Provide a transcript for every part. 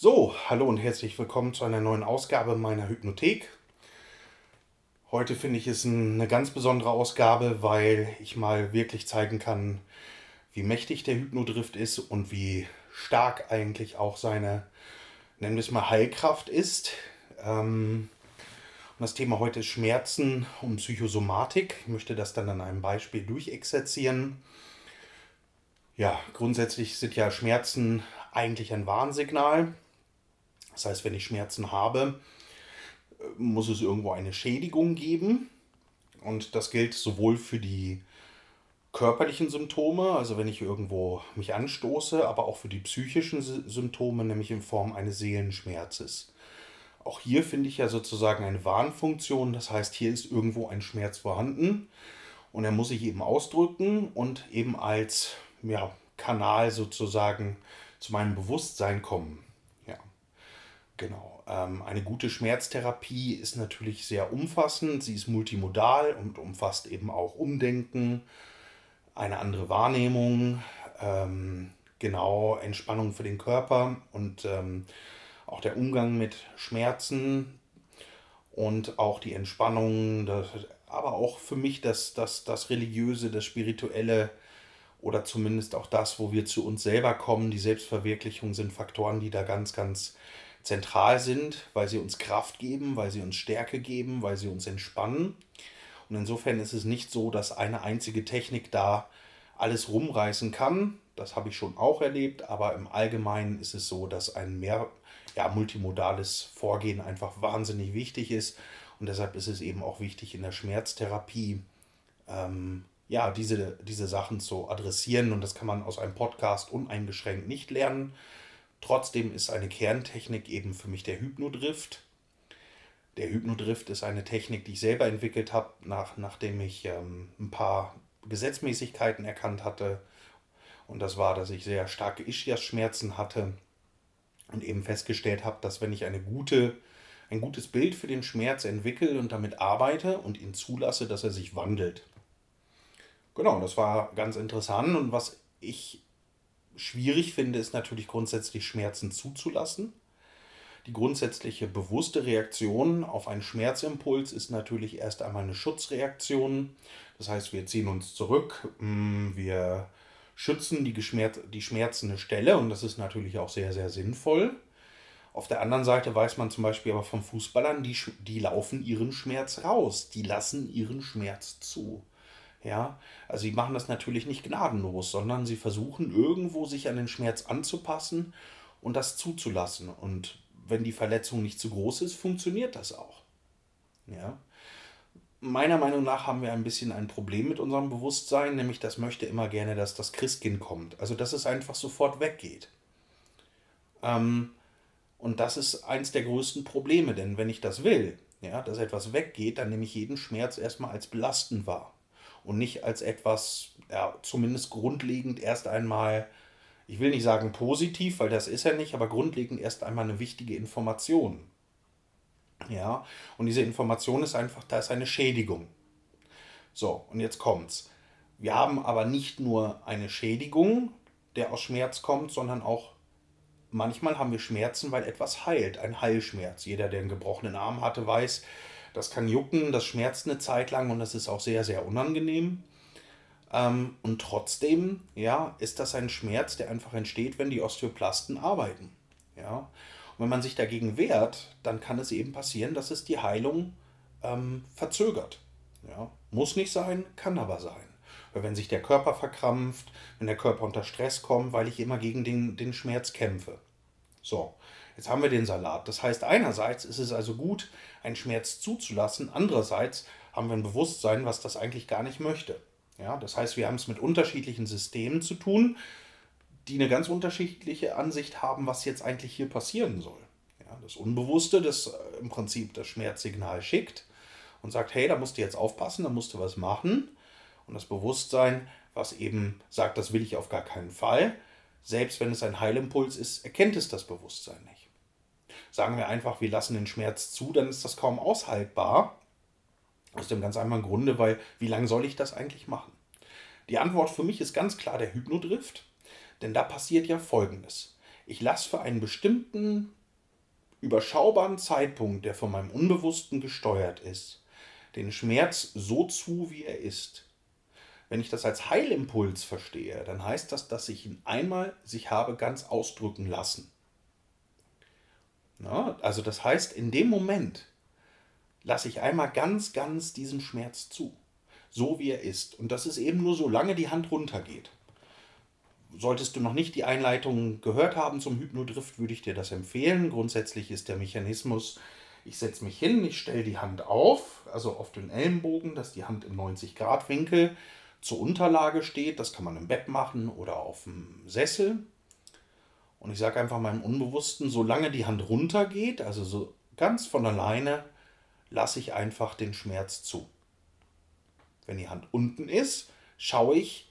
So, hallo und herzlich willkommen zu einer neuen Ausgabe meiner Hypnothek. Heute finde ich es eine ganz besondere Ausgabe, weil ich mal wirklich zeigen kann, wie mächtig der Hypnodrift ist und wie stark eigentlich auch seine, nennen wir es mal, Heilkraft ist. Ähm, und das Thema heute ist Schmerzen und Psychosomatik. Ich möchte das dann an einem Beispiel durchexerzieren. Ja, grundsätzlich sind ja Schmerzen eigentlich ein Warnsignal. Das heißt, wenn ich Schmerzen habe, muss es irgendwo eine Schädigung geben. Und das gilt sowohl für die körperlichen Symptome, also wenn ich irgendwo mich anstoße, aber auch für die psychischen Symptome, nämlich in Form eines Seelenschmerzes. Auch hier finde ich ja sozusagen eine Warnfunktion, das heißt, hier ist irgendwo ein Schmerz vorhanden und er muss sich eben ausdrücken und eben als ja, Kanal sozusagen zu meinem Bewusstsein kommen. Genau. Ähm, eine gute Schmerztherapie ist natürlich sehr umfassend. Sie ist multimodal und umfasst eben auch Umdenken, eine andere Wahrnehmung, ähm, genau Entspannung für den Körper und ähm, auch der Umgang mit Schmerzen und auch die Entspannung, das, aber auch für mich das, das, das Religiöse, das Spirituelle oder zumindest auch das, wo wir zu uns selber kommen. Die Selbstverwirklichung sind Faktoren, die da ganz, ganz zentral sind, weil sie uns Kraft geben, weil sie uns Stärke geben, weil sie uns entspannen. Und insofern ist es nicht so, dass eine einzige Technik da alles rumreißen kann. Das habe ich schon auch erlebt, aber im Allgemeinen ist es so, dass ein mehr ja, multimodales Vorgehen einfach wahnsinnig wichtig ist. Und deshalb ist es eben auch wichtig in der Schmerztherapie, ähm, ja, diese, diese Sachen zu adressieren. Und das kann man aus einem Podcast uneingeschränkt nicht lernen. Trotzdem ist eine Kerntechnik eben für mich der Hypnodrift. Der Hypnodrift ist eine Technik, die ich selber entwickelt habe, nach, nachdem ich ähm, ein paar Gesetzmäßigkeiten erkannt hatte. Und das war, dass ich sehr starke Ischias-Schmerzen hatte und eben festgestellt habe, dass wenn ich eine gute, ein gutes Bild für den Schmerz entwickle und damit arbeite und ihn zulasse, dass er sich wandelt. Genau, das war ganz interessant und was ich schwierig finde, ist natürlich grundsätzlich Schmerzen zuzulassen. Die grundsätzliche bewusste Reaktion auf einen Schmerzimpuls ist natürlich erst einmal eine Schutzreaktion. Das heißt, wir ziehen uns zurück, mm, wir schützen die, geschmerz die schmerzende Stelle und das ist natürlich auch sehr, sehr sinnvoll. Auf der anderen Seite weiß man zum Beispiel aber von Fußballern, die, die laufen ihren Schmerz raus, die lassen ihren Schmerz zu. Ja, also sie machen das natürlich nicht gnadenlos, sondern sie versuchen irgendwo sich an den Schmerz anzupassen und das zuzulassen. Und wenn die Verletzung nicht zu groß ist, funktioniert das auch. Ja. Meiner Meinung nach haben wir ein bisschen ein Problem mit unserem Bewusstsein, nämlich das möchte immer gerne, dass das Christkind kommt. Also dass es einfach sofort weggeht. Ähm, und das ist eins der größten Probleme, denn wenn ich das will, ja, dass etwas weggeht, dann nehme ich jeden Schmerz erstmal als belastend wahr und nicht als etwas, ja, zumindest grundlegend erst einmal, ich will nicht sagen positiv, weil das ist er nicht, aber grundlegend erst einmal eine wichtige Information. Ja, und diese Information ist einfach, da ist eine Schädigung. So, und jetzt kommt's. Wir haben aber nicht nur eine Schädigung, der aus Schmerz kommt, sondern auch manchmal haben wir Schmerzen, weil etwas heilt, ein Heilschmerz. Jeder, der einen gebrochenen Arm hatte, weiß, das kann jucken, das schmerzt eine Zeit lang und das ist auch sehr, sehr unangenehm. Ähm, und trotzdem, ja, ist das ein Schmerz, der einfach entsteht, wenn die Osteoplasten arbeiten. Ja. Und wenn man sich dagegen wehrt, dann kann es eben passieren, dass es die Heilung ähm, verzögert. Ja. Muss nicht sein, kann aber sein. Weil wenn sich der Körper verkrampft, wenn der Körper unter Stress kommt, weil ich immer gegen den, den Schmerz kämpfe. So, Jetzt haben wir den Salat. Das heißt, einerseits ist es also gut, einen Schmerz zuzulassen, andererseits haben wir ein Bewusstsein, was das eigentlich gar nicht möchte. Ja, das heißt, wir haben es mit unterschiedlichen Systemen zu tun, die eine ganz unterschiedliche Ansicht haben, was jetzt eigentlich hier passieren soll. Ja, das Unbewusste, das äh, im Prinzip das Schmerzsignal schickt und sagt, hey, da musst du jetzt aufpassen, da musst du was machen. Und das Bewusstsein, was eben sagt, das will ich auf gar keinen Fall, selbst wenn es ein Heilimpuls ist, erkennt es das Bewusstsein nicht. Sagen wir einfach, wir lassen den Schmerz zu, dann ist das kaum aushaltbar. Aus dem ganz einfachen Grunde, weil wie lange soll ich das eigentlich machen? Die Antwort für mich ist ganz klar der Hypnodrift, denn da passiert ja Folgendes. Ich lasse für einen bestimmten überschaubaren Zeitpunkt, der von meinem Unbewussten gesteuert ist, den Schmerz so zu, wie er ist. Wenn ich das als Heilimpuls verstehe, dann heißt das, dass ich ihn einmal sich habe ganz ausdrücken lassen. Na, also das heißt, in dem Moment lasse ich einmal ganz, ganz diesen Schmerz zu, so wie er ist. Und das ist eben nur solange die Hand runtergeht. Solltest du noch nicht die Einleitung gehört haben zum Hypnodrift, würde ich dir das empfehlen. Grundsätzlich ist der Mechanismus, ich setze mich hin, ich stelle die Hand auf, also auf den Ellenbogen, dass die Hand im 90-Grad-Winkel zur Unterlage steht. Das kann man im Bett machen oder auf dem Sessel. Und ich sage einfach meinem Unbewussten, solange die Hand runtergeht, also so ganz von alleine, lasse ich einfach den Schmerz zu. Wenn die Hand unten ist, schaue ich,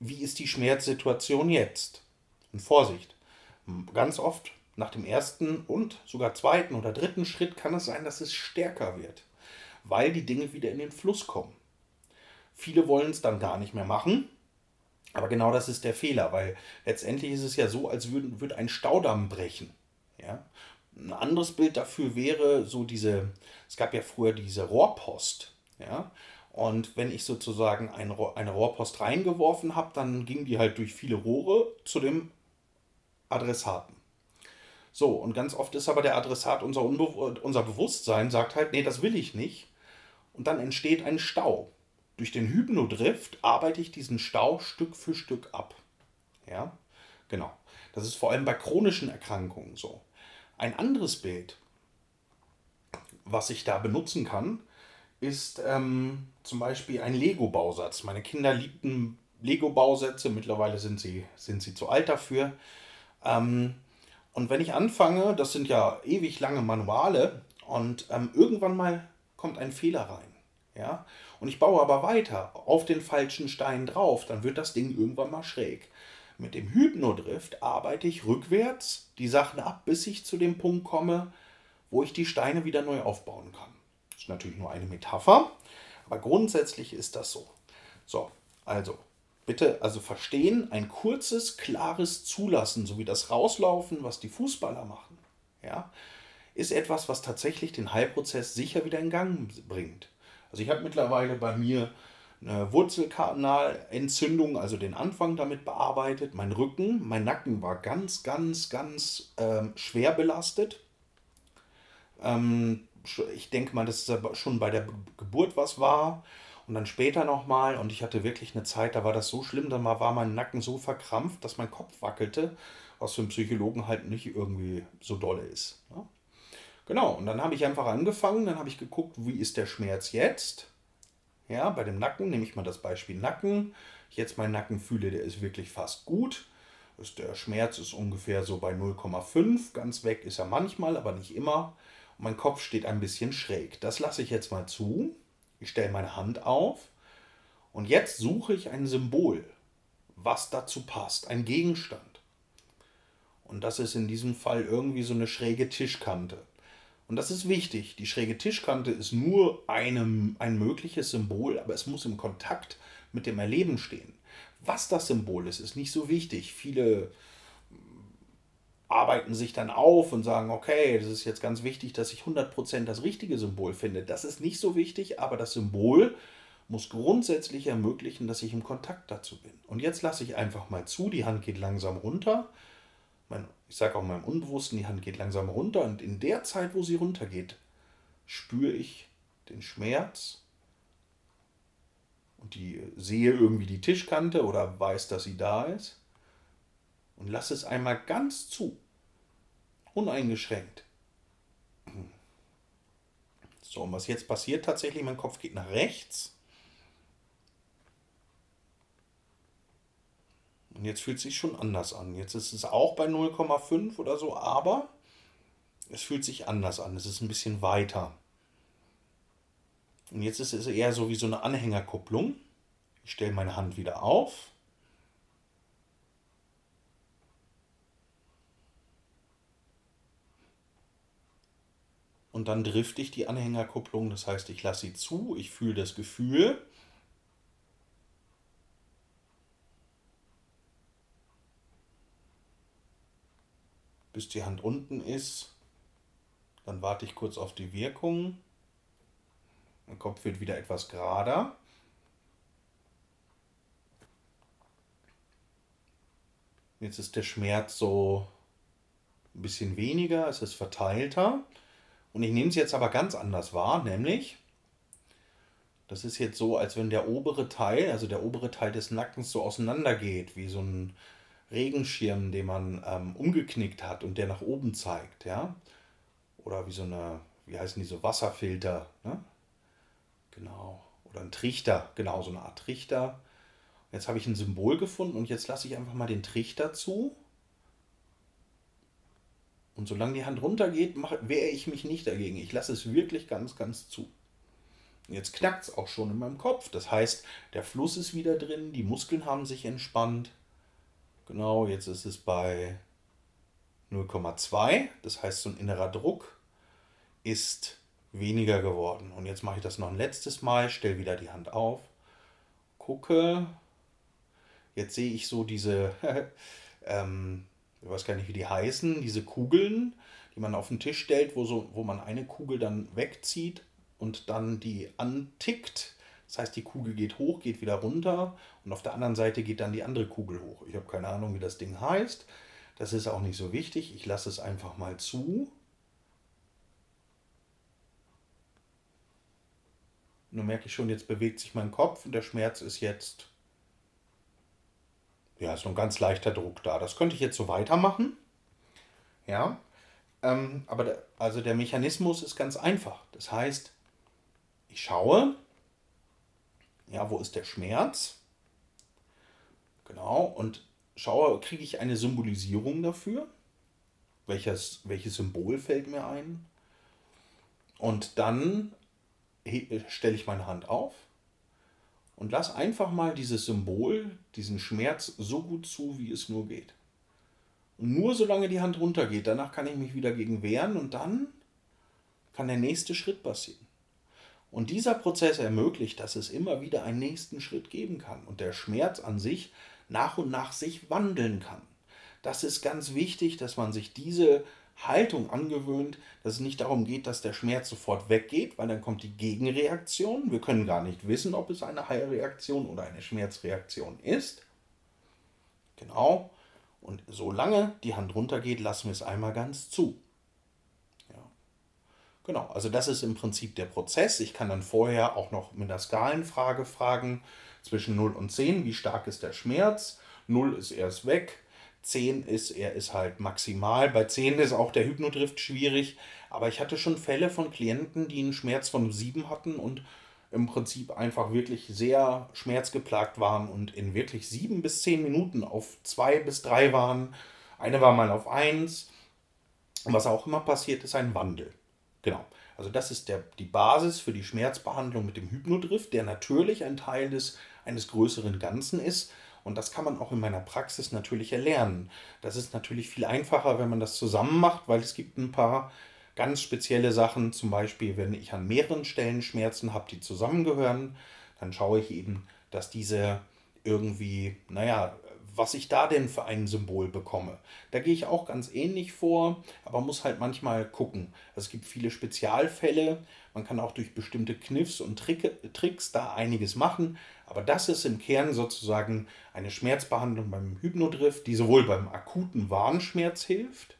wie ist die Schmerzsituation jetzt? Und Vorsicht, ganz oft nach dem ersten und sogar zweiten oder dritten Schritt kann es sein, dass es stärker wird, weil die Dinge wieder in den Fluss kommen. Viele wollen es dann gar nicht mehr machen, aber genau das ist der Fehler, weil letztendlich ist es ja so, als würde, würde ein Staudamm brechen. Ja? Ein anderes Bild dafür wäre so diese, es gab ja früher diese Rohrpost. Ja? Und wenn ich sozusagen eine, eine Rohrpost reingeworfen habe, dann ging die halt durch viele Rohre zu dem Adressaten. So, und ganz oft ist aber der Adressat unser, Unbe unser Bewusstsein, sagt halt, nee, das will ich nicht. Und dann entsteht ein Stau. Durch den Hypnodrift arbeite ich diesen Stau Stück für Stück ab. Ja, genau. Das ist vor allem bei chronischen Erkrankungen so. Ein anderes Bild, was ich da benutzen kann, ist ähm, zum Beispiel ein Lego-Bausatz. Meine Kinder liebten Lego-Bausätze, mittlerweile sind sie, sind sie zu alt dafür. Ähm, und wenn ich anfange, das sind ja ewig lange Manuale, und ähm, irgendwann mal kommt ein Fehler rein. Ja? Und ich baue aber weiter auf den falschen Stein drauf, dann wird das Ding irgendwann mal schräg. Mit dem Hypnodrift arbeite ich rückwärts die Sachen ab, bis ich zu dem Punkt komme, wo ich die Steine wieder neu aufbauen kann. Das ist natürlich nur eine Metapher, aber grundsätzlich ist das so. So, also bitte also verstehen, ein kurzes, klares Zulassen, so wie das Rauslaufen, was die Fußballer machen, ja, ist etwas, was tatsächlich den Heilprozess sicher wieder in Gang bringt. Also ich habe mittlerweile bei mir eine Wurzelkanalentzündung, also den Anfang damit bearbeitet. Mein Rücken, mein Nacken war ganz, ganz, ganz ähm, schwer belastet. Ähm, ich denke mal, dass es schon bei der Geburt was war. Und dann später nochmal, und ich hatte wirklich eine Zeit, da war das so schlimm, dann war mein Nacken so verkrampft, dass mein Kopf wackelte, was für einen Psychologen halt nicht irgendwie so dolle ist. Ja? Genau, und dann habe ich einfach angefangen, dann habe ich geguckt, wie ist der Schmerz jetzt? Ja, bei dem Nacken nehme ich mal das Beispiel Nacken. Ich jetzt meinen Nacken fühle, der ist wirklich fast gut. Der Schmerz ist ungefähr so bei 0,5. Ganz weg ist er manchmal, aber nicht immer. Und mein Kopf steht ein bisschen schräg. Das lasse ich jetzt mal zu. Ich stelle meine Hand auf. Und jetzt suche ich ein Symbol, was dazu passt. Ein Gegenstand. Und das ist in diesem Fall irgendwie so eine schräge Tischkante. Und das ist wichtig. Die schräge Tischkante ist nur einem, ein mögliches Symbol, aber es muss im Kontakt mit dem Erleben stehen. Was das Symbol ist, ist nicht so wichtig. Viele arbeiten sich dann auf und sagen, okay, das ist jetzt ganz wichtig, dass ich 100% das richtige Symbol finde. Das ist nicht so wichtig, aber das Symbol muss grundsätzlich ermöglichen, dass ich im Kontakt dazu bin. Und jetzt lasse ich einfach mal zu, die Hand geht langsam runter mein, ich sage auch meinem Unbewussten, die Hand geht langsam runter und in der Zeit, wo sie runtergeht, spüre ich den Schmerz und die sehe irgendwie die Tischkante oder weiß, dass sie da ist und lasse es einmal ganz zu, uneingeschränkt. So, und was jetzt passiert tatsächlich, mein Kopf geht nach rechts Und jetzt fühlt es sich schon anders an. Jetzt ist es auch bei 0,5 oder so, aber es fühlt sich anders an. Es ist ein bisschen weiter. Und jetzt ist es eher so wie so eine Anhängerkupplung. Ich stelle meine Hand wieder auf. Und dann drifte ich die Anhängerkupplung, das heißt, ich lasse sie zu, ich fühle das Gefühl bis die Hand unten ist. Dann warte ich kurz auf die Wirkung. Mein Kopf wird wieder etwas gerader. Jetzt ist der Schmerz so ein bisschen weniger, es ist verteilter. Und ich nehme es jetzt aber ganz anders wahr, nämlich, das ist jetzt so, als wenn der obere Teil, also der obere Teil des Nackens so auseinandergeht, wie so ein Regenschirm, den man ähm, umgeknickt hat und der nach oben zeigt, ja. Oder wie so eine, wie heißen die so, Wasserfilter, ne? Genau. Oder ein Trichter, genau, so eine Art Trichter. Jetzt habe ich ein Symbol gefunden und jetzt lasse ich einfach mal den Trichter zu. Und solange die Hand runtergeht, wehre ich mich nicht dagegen. Ich lasse es wirklich ganz, ganz zu. Jetzt knackt es auch schon in meinem Kopf. Das heißt, der Fluss ist wieder drin, die Muskeln haben sich entspannt. Genau, jetzt ist es bei 0,2. Das heißt, so ein innerer Druck ist weniger geworden. Und jetzt mache ich das noch ein letztes Mal, stelle wieder die Hand auf, gucke. Jetzt sehe ich so diese, ähm, ich weiß gar nicht, wie die heißen, diese Kugeln, die man auf den Tisch stellt, wo, so, wo man eine Kugel dann wegzieht und dann die antickt. Das heißt, die Kugel geht hoch, geht wieder runter und auf der anderen Seite geht dann die andere Kugel hoch. Ich habe keine Ahnung, wie das Ding heißt. Das ist auch nicht so wichtig. Ich lasse es einfach mal zu. Nun merke ich schon, jetzt bewegt sich mein Kopf und der Schmerz ist jetzt, ja, ist ein ganz leichter Druck da. Das könnte ich jetzt so weitermachen. Ja, ähm, aber der, also der Mechanismus ist ganz einfach. Das heißt, ich schaue, ja, wo ist der Schmerz? Genau, und schaue, kriege ich eine Symbolisierung dafür? Welches, welches Symbol fällt mir ein? Und dann stelle ich meine Hand auf und lasse einfach mal dieses Symbol, diesen Schmerz so gut zu, wie es nur geht. Und nur solange die Hand runtergeht, danach kann ich mich wieder gegen wehren und dann kann der nächste Schritt passieren. Und dieser Prozess ermöglicht, dass es immer wieder einen nächsten Schritt geben kann und der Schmerz an sich nach und nach sich wandeln kann. Das ist ganz wichtig, dass man sich diese Haltung angewöhnt, dass es nicht darum geht, dass der Schmerz sofort weggeht, weil dann kommt die Gegenreaktion. Wir können gar nicht wissen, ob es eine Heilreaktion oder eine Schmerzreaktion ist. Genau. Und solange die Hand runtergeht, lassen wir es einmal ganz zu. Genau, also das ist im Prinzip der Prozess. Ich kann dann vorher auch noch mit einer Skalenfrage fragen, zwischen 0 und 10, wie stark ist der Schmerz? 0 ist erst weg, 10 ist, er ist halt maximal. Bei 10 ist auch der Hypnodrift schwierig. Aber ich hatte schon Fälle von Klienten, die einen Schmerz von 7 hatten und im Prinzip einfach wirklich sehr schmerzgeplagt waren und in wirklich 7 bis 10 Minuten auf 2 bis 3 waren. Eine war mal auf 1. Und was auch immer passiert, ist ein Wandel. Genau. Also das ist der, die Basis für die Schmerzbehandlung mit dem Hypnodrift, der natürlich ein Teil des, eines größeren Ganzen ist. Und das kann man auch in meiner Praxis natürlich erlernen. Das ist natürlich viel einfacher, wenn man das zusammen macht, weil es gibt ein paar ganz spezielle Sachen. Zum Beispiel, wenn ich an mehreren Stellen Schmerzen habe, die zusammengehören, dann schaue ich eben, dass diese irgendwie, naja, was ich da denn für ein Symbol bekomme. Da gehe ich auch ganz ähnlich vor, aber muss halt manchmal gucken. Es gibt viele Spezialfälle. Man kann auch durch bestimmte Kniffs und Trick, Tricks da einiges machen. Aber das ist im Kern sozusagen eine Schmerzbehandlung beim Hypnodrift, die sowohl beim akuten Warnschmerz hilft,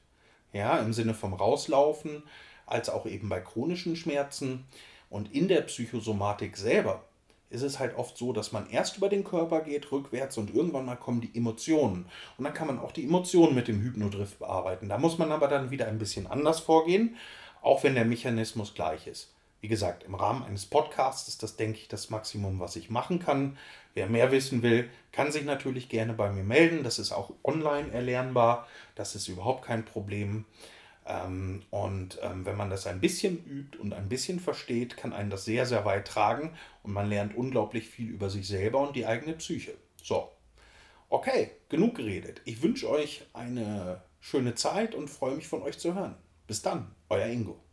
ja, im Sinne vom Rauslaufen, als auch eben bei chronischen Schmerzen. Und in der Psychosomatik selber ist es halt oft so, dass man erst über den Körper geht, rückwärts und irgendwann mal kommen die Emotionen. Und dann kann man auch die Emotionen mit dem Hypnodrift bearbeiten. Da muss man aber dann wieder ein bisschen anders vorgehen, auch wenn der Mechanismus gleich ist. Wie gesagt, im Rahmen eines Podcasts ist das, denke ich, das Maximum, was ich machen kann. Wer mehr wissen will, kann sich natürlich gerne bei mir melden. Das ist auch online erlernbar. Das ist überhaupt kein Problem. Ähm, und ähm, wenn man das ein bisschen übt und ein bisschen versteht, kann einen das sehr, sehr weit tragen und man lernt unglaublich viel über sich selber und die eigene Psyche. So, okay, genug geredet. Ich wünsche euch eine schöne Zeit und freue mich von euch zu hören. Bis dann, euer Ingo.